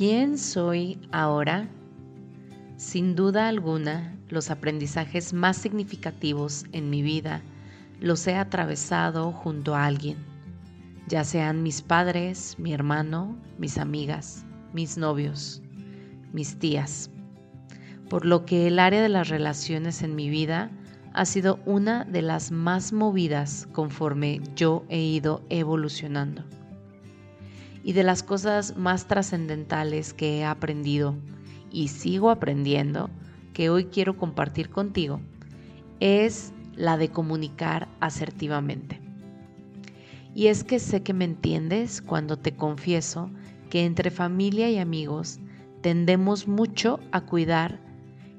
¿Quién soy ahora? Sin duda alguna, los aprendizajes más significativos en mi vida los he atravesado junto a alguien, ya sean mis padres, mi hermano, mis amigas, mis novios, mis tías. Por lo que el área de las relaciones en mi vida ha sido una de las más movidas conforme yo he ido evolucionando y de las cosas más trascendentales que he aprendido y sigo aprendiendo, que hoy quiero compartir contigo, es la de comunicar asertivamente. Y es que sé que me entiendes cuando te confieso que entre familia y amigos tendemos mucho a cuidar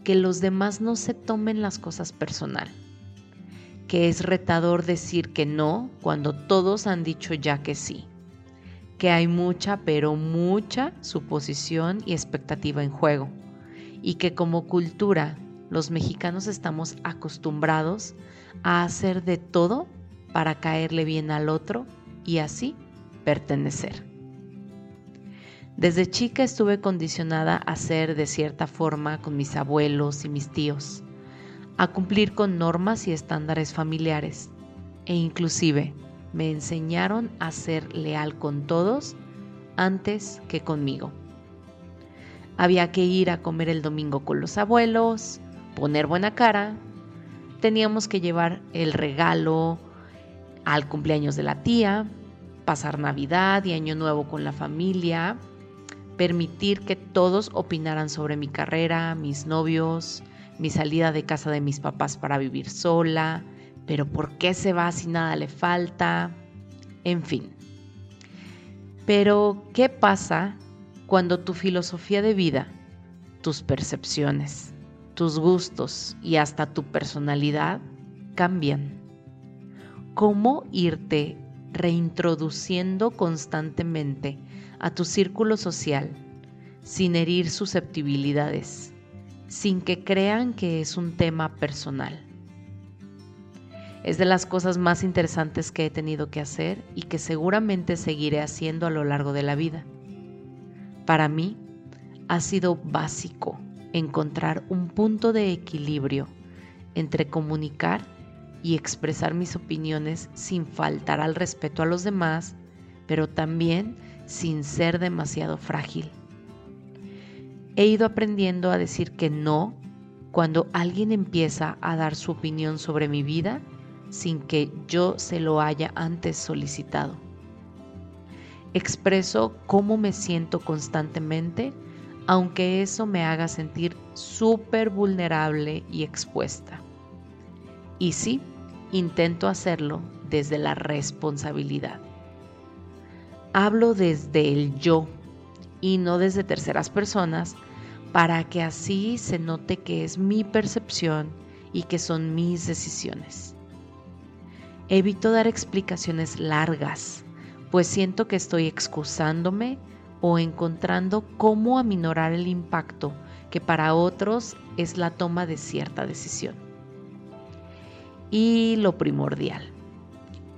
que los demás no se tomen las cosas personal, que es retador decir que no cuando todos han dicho ya que sí que hay mucha, pero mucha suposición y expectativa en juego, y que como cultura los mexicanos estamos acostumbrados a hacer de todo para caerle bien al otro y así pertenecer. Desde chica estuve condicionada a ser de cierta forma con mis abuelos y mis tíos, a cumplir con normas y estándares familiares e inclusive me enseñaron a ser leal con todos antes que conmigo. Había que ir a comer el domingo con los abuelos, poner buena cara, teníamos que llevar el regalo al cumpleaños de la tía, pasar Navidad y Año Nuevo con la familia, permitir que todos opinaran sobre mi carrera, mis novios, mi salida de casa de mis papás para vivir sola, pero ¿por qué se va si nada le falta? En fin. Pero, ¿qué pasa cuando tu filosofía de vida, tus percepciones, tus gustos y hasta tu personalidad cambian? ¿Cómo irte reintroduciendo constantemente a tu círculo social sin herir susceptibilidades, sin que crean que es un tema personal? Es de las cosas más interesantes que he tenido que hacer y que seguramente seguiré haciendo a lo largo de la vida. Para mí ha sido básico encontrar un punto de equilibrio entre comunicar y expresar mis opiniones sin faltar al respeto a los demás, pero también sin ser demasiado frágil. He ido aprendiendo a decir que no cuando alguien empieza a dar su opinión sobre mi vida sin que yo se lo haya antes solicitado. Expreso cómo me siento constantemente, aunque eso me haga sentir súper vulnerable y expuesta. Y sí, intento hacerlo desde la responsabilidad. Hablo desde el yo y no desde terceras personas para que así se note que es mi percepción y que son mis decisiones. Evito dar explicaciones largas, pues siento que estoy excusándome o encontrando cómo aminorar el impacto que para otros es la toma de cierta decisión. Y lo primordial,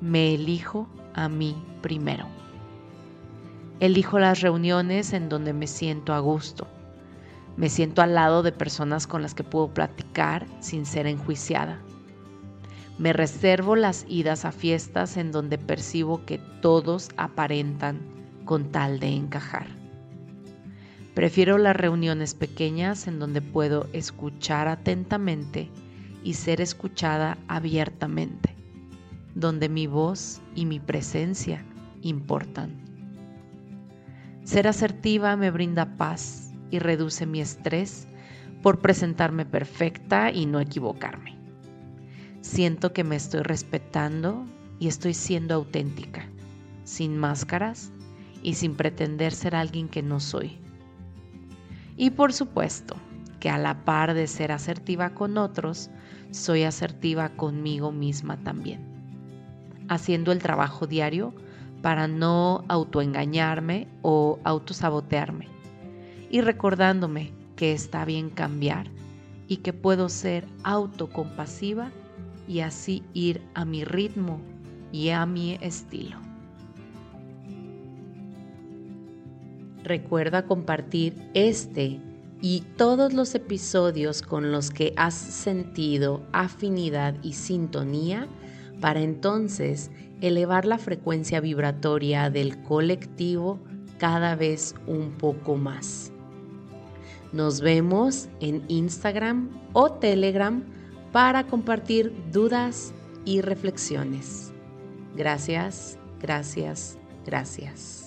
me elijo a mí primero. Elijo las reuniones en donde me siento a gusto. Me siento al lado de personas con las que puedo platicar sin ser enjuiciada. Me reservo las idas a fiestas en donde percibo que todos aparentan con tal de encajar. Prefiero las reuniones pequeñas en donde puedo escuchar atentamente y ser escuchada abiertamente, donde mi voz y mi presencia importan. Ser asertiva me brinda paz y reduce mi estrés por presentarme perfecta y no equivocarme. Siento que me estoy respetando y estoy siendo auténtica, sin máscaras y sin pretender ser alguien que no soy. Y por supuesto que a la par de ser asertiva con otros, soy asertiva conmigo misma también, haciendo el trabajo diario para no autoengañarme o autosabotearme y recordándome que está bien cambiar y que puedo ser autocompasiva y así ir a mi ritmo y a mi estilo. Recuerda compartir este y todos los episodios con los que has sentido afinidad y sintonía para entonces elevar la frecuencia vibratoria del colectivo cada vez un poco más. Nos vemos en Instagram o Telegram para compartir dudas y reflexiones. Gracias, gracias, gracias.